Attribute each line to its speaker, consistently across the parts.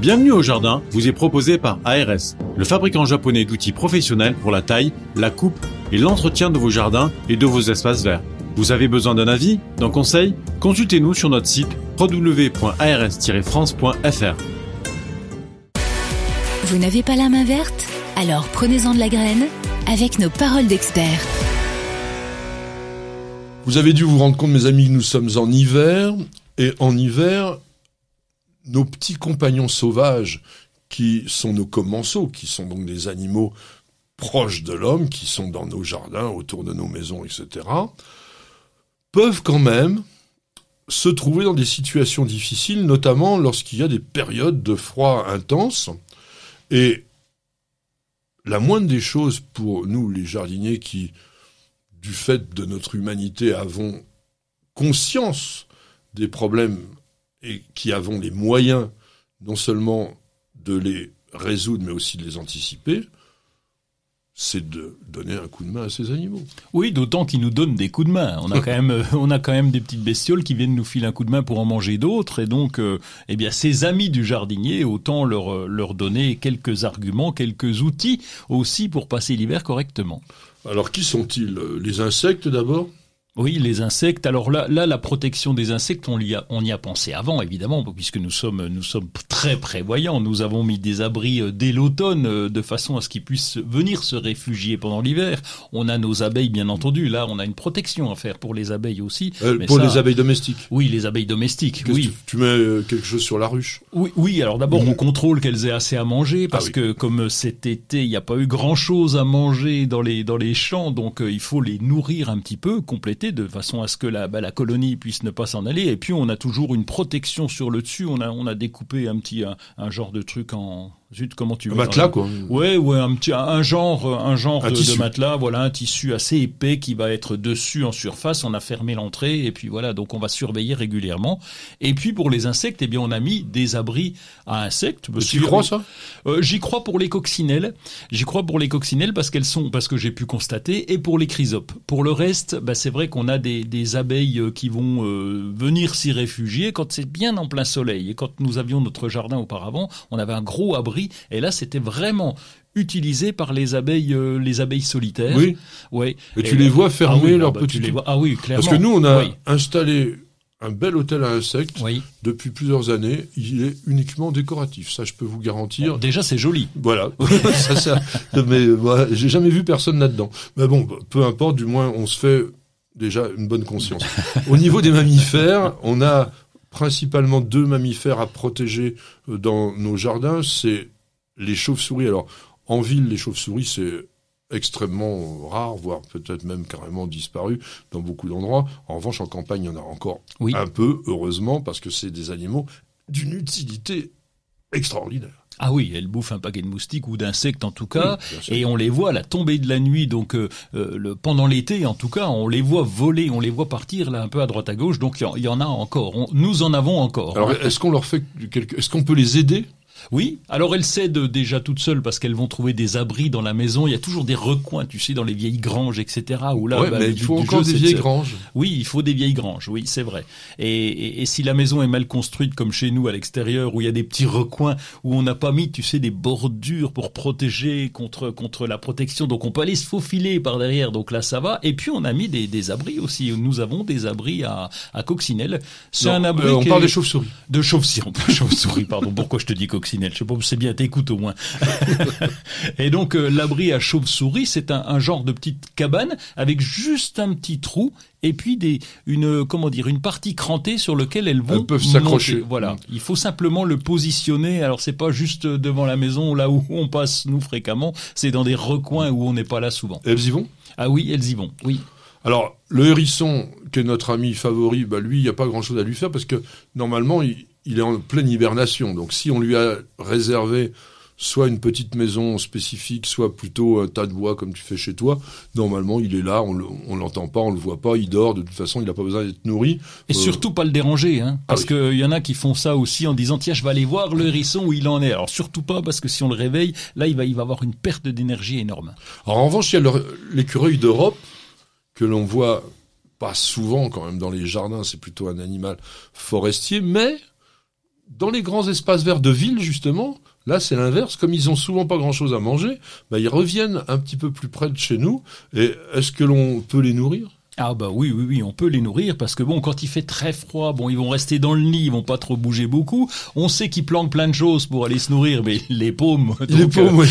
Speaker 1: Bienvenue au jardin vous est proposé par ARS, le fabricant japonais d'outils professionnels pour la taille, la coupe et l'entretien de vos jardins et de vos espaces verts. Vous avez besoin d'un avis, d'un conseil? Consultez-nous sur notre site www.ars-france.fr.
Speaker 2: Vous n'avez pas la main verte? Alors prenez-en de la graine avec nos paroles d'experts.
Speaker 3: Vous avez dû vous rendre compte, mes amis, que nous sommes en hiver, et en hiver, nos petits compagnons sauvages, qui sont nos commensaux, qui sont donc des animaux proches de l'homme, qui sont dans nos jardins, autour de nos maisons, etc., peuvent quand même se trouver dans des situations difficiles, notamment lorsqu'il y a des périodes de froid intense. Et la moindre des choses pour nous, les jardiniers, qui, du fait de notre humanité, avons conscience des problèmes et qui avons les moyens non seulement de les résoudre, mais aussi de les anticiper, c'est de donner un coup de main à ces animaux.
Speaker 4: Oui, d'autant qu'ils nous donnent des coups de main. On a quand même, on a quand même des petites bestioles qui viennent nous filer un coup de main pour en manger d'autres, et donc, euh, eh bien, ces amis du jardinier, autant leur euh, leur donner quelques arguments, quelques outils aussi pour passer l'hiver correctement.
Speaker 3: Alors, qui sont-ils? Les insectes d'abord?
Speaker 4: Oui, les insectes. Alors là, là, la protection des insectes, on y a, on y a pensé avant, évidemment, puisque nous sommes, nous sommes très prévoyants. Nous avons mis des abris euh, dès l'automne, euh, de façon à ce qu'ils puissent venir se réfugier pendant l'hiver. On a nos abeilles, bien entendu. Là, on a une protection à faire pour les abeilles aussi.
Speaker 3: Euh, pour les abeilles domestiques.
Speaker 4: Oui, les abeilles domestiques. Oui.
Speaker 3: Tu, mets quelque chose sur la ruche?
Speaker 4: Oui, oui. Alors d'abord, on contrôle qu'elles aient assez à manger, parce ah que comme cet été, il n'y a pas eu grand chose à manger dans les dans les champs, donc il faut les nourrir un petit peu, compléter de façon à ce que la, bah, la colonie puisse ne pas s'en aller. Et puis on a toujours une protection sur le dessus. On a, on a découpé un petit un genre de truc en, Zut, comment tu
Speaker 3: veux Un matelas, quoi.
Speaker 4: Ouais, ouais, un petit, un genre, un genre de, matelas, voilà, un tissu assez épais qui va être dessus en surface. On a fermé l'entrée et puis voilà, donc on va surveiller régulièrement. Et puis pour les insectes, eh bien, on a mis des abris à insectes.
Speaker 3: Tu crois ça?
Speaker 4: Euh, J'y crois pour les coccinelles. J'y crois pour les coccinelles parce qu'elles sont, parce que j'ai pu constater, et pour les chrysopes. Pour le reste, bah, c'est vrai qu'on a des, des abeilles euh, qui vont euh, venir s'y réfugier quand c'est bien en plein soleil. Et quand nous avions notre jardin auparavant, on avait un gros abri et là, c'était vraiment utilisé par les abeilles, euh, les abeilles solitaires.
Speaker 3: Oui.
Speaker 4: Ouais.
Speaker 3: Et, tu les vois fermer ah leurs bah, petits.
Speaker 4: Ah oui, clairement.
Speaker 3: Parce que nous, on a installé un bel hôtel à insectes depuis plusieurs années. Il est uniquement décoratif. Ça, je peux vous garantir.
Speaker 4: déjà, c'est joli.
Speaker 3: Voilà. ça, ça, mais voilà, j'ai jamais vu personne là-dedans. Mais bon, peu importe. Du moins, on se fait déjà une bonne conscience. Au niveau des mammifères, on a principalement deux mammifères à protéger euh, dans nos jardins, c'est les chauves-souris. Alors, en ville, les chauves-souris, c'est extrêmement rare, voire peut-être même carrément disparu dans beaucoup d'endroits. En revanche, en campagne, il y en a encore un peu, heureusement, parce que c'est des animaux d'une utilité extraordinaire.
Speaker 4: Ah oui, elles bouffent un paquet de moustiques ou d'insectes en tout cas, et on les voit à la tombée de la nuit, donc euh, euh, le, pendant l'été en tout cas, on les voit voler, on les voit partir là un peu à droite à gauche, donc il y, en a encore, nous en avons encore.
Speaker 3: Alors est-ce qu'on leur fait quelque... est-ce qu'on peut les aider
Speaker 4: oui, alors elles cèdent déjà toutes seules parce qu'elles vont trouver des abris dans la maison. Il y a toujours des recoins, tu sais, dans les vieilles granges, etc.
Speaker 3: Où là, bah, mais il faut encore des vieilles granges.
Speaker 4: Oui, il faut des vieilles granges. Oui, c'est vrai. Et, si la maison est mal construite comme chez nous à l'extérieur, où il y a des petits recoins où on n'a pas mis, tu sais, des bordures pour protéger contre contre la protection, donc on peut aller se faufiler par derrière. Donc là, ça va. Et puis on a mis des, abris aussi. Nous avons des abris à, à coccinelle.
Speaker 3: C'est un abri. Euh, on parle de chauves-souris.
Speaker 4: De chauves-souris. chauves-souris. Pardon. Pourquoi je te dis coccinelle je sais pas, c'est bien, t'écoutes au moins. et donc euh, l'abri à chauve-souris, c'est un, genre de petite cabane avec juste un petit trou et puis des une comment dire une partie crantée sur lequel elles vont
Speaker 3: elles peuvent s'accrocher.
Speaker 4: Voilà, il faut simplement le positionner. Alors c'est pas juste devant la maison là où on passe nous fréquemment, c'est dans des recoins où on n'est pas là souvent.
Speaker 3: elles y vont?
Speaker 4: Ah oui, elles y vont. Oui.
Speaker 3: Alors, le hérisson, qui est notre ami favori, bah lui, il n'y a pas grand-chose à lui faire parce que normalement, il, il est en pleine hibernation. Donc si on lui a réservé soit une petite maison spécifique, soit plutôt un tas de bois comme tu fais chez toi, normalement il est là, on l'entend pas, on le voit pas, il dort, de toute façon il n'a pas besoin d'être nourri.
Speaker 4: Et euh, surtout pas le déranger, hein, parce ah qu'il y en a qui font ça aussi en disant tiens je vais aller voir le hérisson où il en est. Alors surtout pas parce que si on le réveille, là il va, il va avoir une perte d'énergie énorme.
Speaker 3: Alors en revanche il y a l'écureuil d'Europe que l'on voit pas souvent quand même dans les jardins, c'est plutôt un animal forestier, mais dans les grands espaces verts de ville, justement, là, c'est l'inverse. Comme ils ont souvent pas grand-chose à manger, bah, ils reviennent un petit peu plus près de chez nous. Et est-ce que l'on peut les nourrir?
Speaker 4: Ah bah oui, oui, oui, on peut les nourrir parce que bon, quand il fait très froid, bon, ils vont rester dans le nid, ils vont pas trop bouger beaucoup. On sait qu'ils planquent plein de choses pour aller se nourrir, mais les paumes,
Speaker 3: les paumes, euh...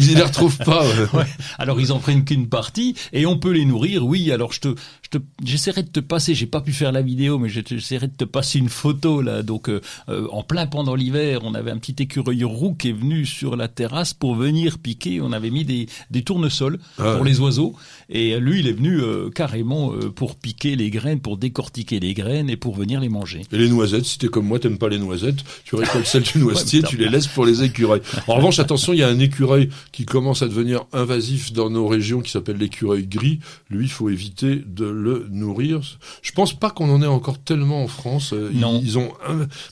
Speaker 3: ils, les retrouvent pas.
Speaker 4: Ouais. Alors ils en prennent qu'une partie et on peut les nourrir. Oui, alors je te, je te, j'essaierai de te passer. J'ai pas pu faire la vidéo, mais j'essaierai de te passer une photo là. Donc euh, en plein pendant l'hiver, on avait un petit écureuil roux qui est venu sur la terrasse pour venir piquer. On avait mis des, des tournesols ah, pour les oiseaux et lui, il est venu euh, carrément pour piquer les graines, pour décortiquer les graines et pour venir les manger.
Speaker 3: Et les noisettes, si t'es comme moi, t'aimes pas les noisettes, tu récoltes celles du noisetier, ouais, tu les laisses pour les écureuils. En revanche, attention, il y a un écureuil qui commence à devenir invasif dans nos régions qui s'appelle l'écureuil gris. Lui, il faut éviter de le nourrir. Je pense pas qu'on en ait encore tellement en France.
Speaker 4: Non.
Speaker 3: Ils, ont,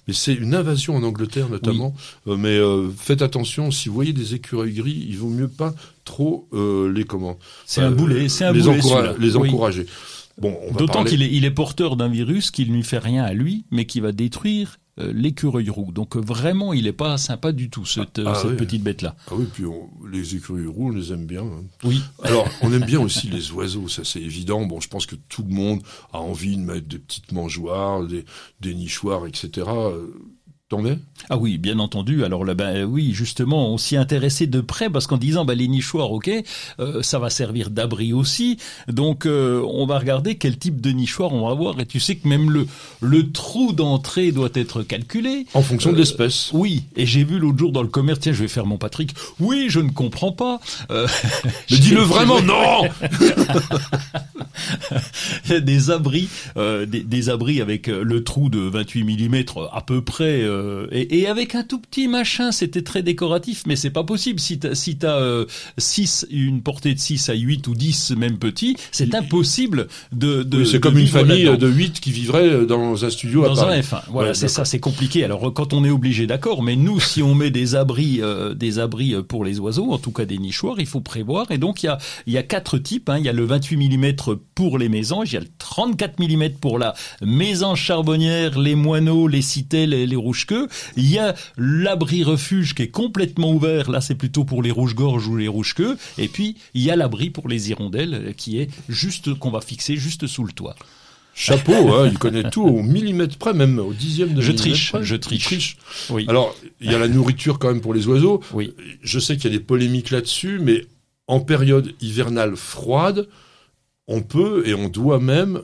Speaker 3: mais c'est une invasion en Angleterre notamment. Oui. mais euh, faites attention, si vous voyez des écureuils gris, il vaut mieux pas trop euh, les comment.
Speaker 4: C'est euh, un boulet, c'est un
Speaker 3: les
Speaker 4: boulet.
Speaker 3: Encoura les encourager.
Speaker 4: Oui. Bon, D'autant parler... qu'il est, il est porteur d'un virus qui ne lui fait rien à lui, mais qui va détruire euh, l'écureuil roux. Donc euh, vraiment, il est pas sympa du tout cette, ah, cette oui. petite bête là.
Speaker 3: Ah oui, puis on, les écureuils roux, on les aime bien. Hein.
Speaker 4: Oui.
Speaker 3: Alors, on aime bien aussi les oiseaux, ça c'est évident. Bon, je pense que tout le monde a envie de mettre des petites mangeoires, des, des nichoirs, etc.
Speaker 4: Ah oui, bien entendu. Alors là, ben oui, justement, on s'y intéressait de près parce qu'en disant, ben, les nichoirs, ok, euh, ça va servir d'abri aussi. Donc, euh, on va regarder quel type de nichoir on va avoir. Et tu sais que même le le trou d'entrée doit être calculé
Speaker 3: en fonction euh, de l'espèce.
Speaker 4: Oui. Et j'ai vu l'autre jour dans le commerce, tiens, je vais faire mon Patrick. Oui, je ne comprends pas.
Speaker 3: Euh, Mais dis-le vraiment, non.
Speaker 4: Des abris, euh, des, des, abris avec le trou de 28 mm à peu près. Et, et, avec un tout petit machin, c'était très décoratif, mais c'est pas possible. Si t'as si as, euh, 6, une portée de 6 à 8 ou 10, même petit, c'est impossible de... de
Speaker 3: oui, c'est comme une famille de 8 qui vivrait dans un studio
Speaker 4: dans
Speaker 3: à Paris.
Speaker 4: un F1. Voilà, ouais, c'est ça, c'est compliqué. Alors quand on est obligé, d'accord, mais nous, si on met des abris, euh, des abris pour les oiseaux, en tout cas des nichoirs, il faut prévoir. Et donc il y a, il y a quatre types. Hein. Il y a le 28 mm pour les mésanges, il y a le 34 mm pour la mésange charbonnière, les moineaux, les citelles et les rouges-queues. Il y a l'abri refuge qui est complètement ouvert. Là, c'est plutôt pour les rouges-gorges ou les rouges-queues. Et puis, il y a l'abri pour les hirondelles qui est juste, qu'on va fixer juste sous le toit.
Speaker 3: Chapeau, hein, il connaît tout au millimètre près, même au dixième de
Speaker 4: je
Speaker 3: millimètre
Speaker 4: triche,
Speaker 3: près.
Speaker 4: Je triche,
Speaker 3: je triche.
Speaker 4: Oui.
Speaker 3: Alors, il y a la nourriture quand même pour les oiseaux.
Speaker 4: Oui.
Speaker 3: Je sais qu'il y a des polémiques là-dessus, mais en période hivernale froide, on peut et on doit même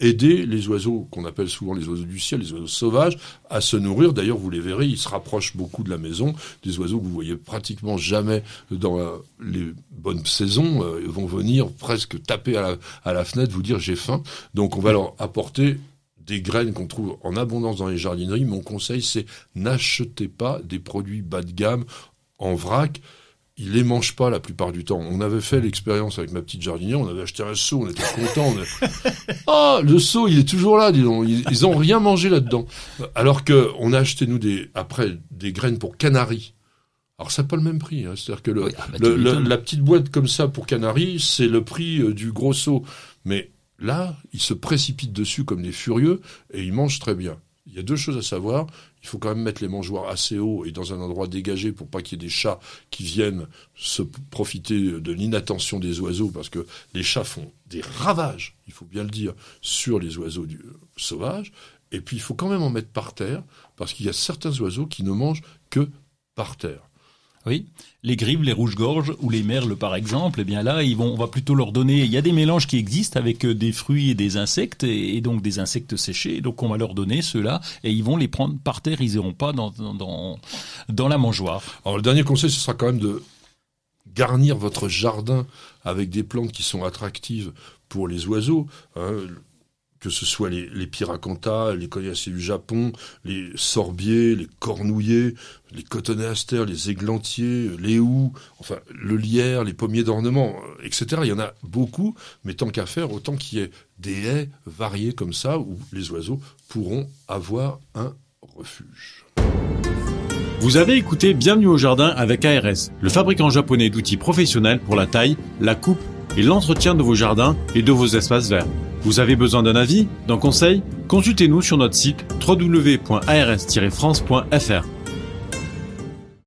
Speaker 3: aider les oiseaux qu'on appelle souvent les oiseaux du ciel, les oiseaux sauvages, à se nourrir. D'ailleurs, vous les verrez, ils se rapprochent beaucoup de la maison. Des oiseaux que vous voyez pratiquement jamais dans les bonnes saisons euh, vont venir presque taper la, à la fenêtre, vous dire j'ai faim. Donc, on va leur apporter des graines qu'on trouve en abondance dans les jardineries. Mon conseil, c'est n'achetez pas des produits bas de gamme en vrac ils les mangent pas la plupart du temps. On avait fait l'expérience avec ma petite jardinière, on avait acheté un seau, on était content. Ah, le seau, il est toujours là, dis donc. Ils, ils ont rien mangé là-dedans. Alors que on a acheté nous des après des graines pour canaries. Alors ça n'a pas le même prix, hein. c'est-à-dire que le,
Speaker 4: Oui, ah bah,
Speaker 3: le- la petite boîte comme ça pour canaries, c'est le prix euh, du gros seau. Mais là, ils se précipitent dessus comme des furieux et ils mangent très bien. Il y a deux choses à savoir. Il faut quand même mettre les mangeoires assez haut et dans un endroit dégagé pour pas qu'il y ait des chats qui viennent se profiter de l'inattention des oiseaux parce que les chats font des ravages, il faut bien le dire, sur les oiseaux du, sauvages. Et puis il faut quand même en mettre par terre parce qu'il y a certains oiseaux qui ne mangent que par terre.
Speaker 4: Oui, les grives, les rouges-gorges ou les merles par exemple, eh bien là, ils vont, on va plutôt leur donner. Il y a des mélanges qui existent avec euh, des fruits et des insectes et, donc des insectes séchés. Donc on va leur donner ceux-là et ils vont les prendre par terre. Ils iront pas dans dans dans, dans la mangeoire.
Speaker 3: Alors le dernier conseil, ce sera quand même de garnir votre jardin avec des plantes qui sont attractives pour les oiseaux. hein, que ce soit les, les les coriacées du Japon, les sorbiers, les cornouillers, les cotonéasters, les églantiers, les houx, enfin le lierre, les pommiers d'ornement, euh, etc. Il y en a beaucoup, mais tant qu'à faire, autant qu'il y ait des haies variées comme ça où les oiseaux pourront avoir un refuge.
Speaker 1: Vous avez écouté Bienvenue au jardin avec ARS, le fabricant japonais d'outils professionnels pour la taille, la coupe et l'entretien de vos jardins et de vos espaces verts. Vous avez besoin d'un avis, d'un conseil? Consultez-nous sur notre site www.ars-france.fr.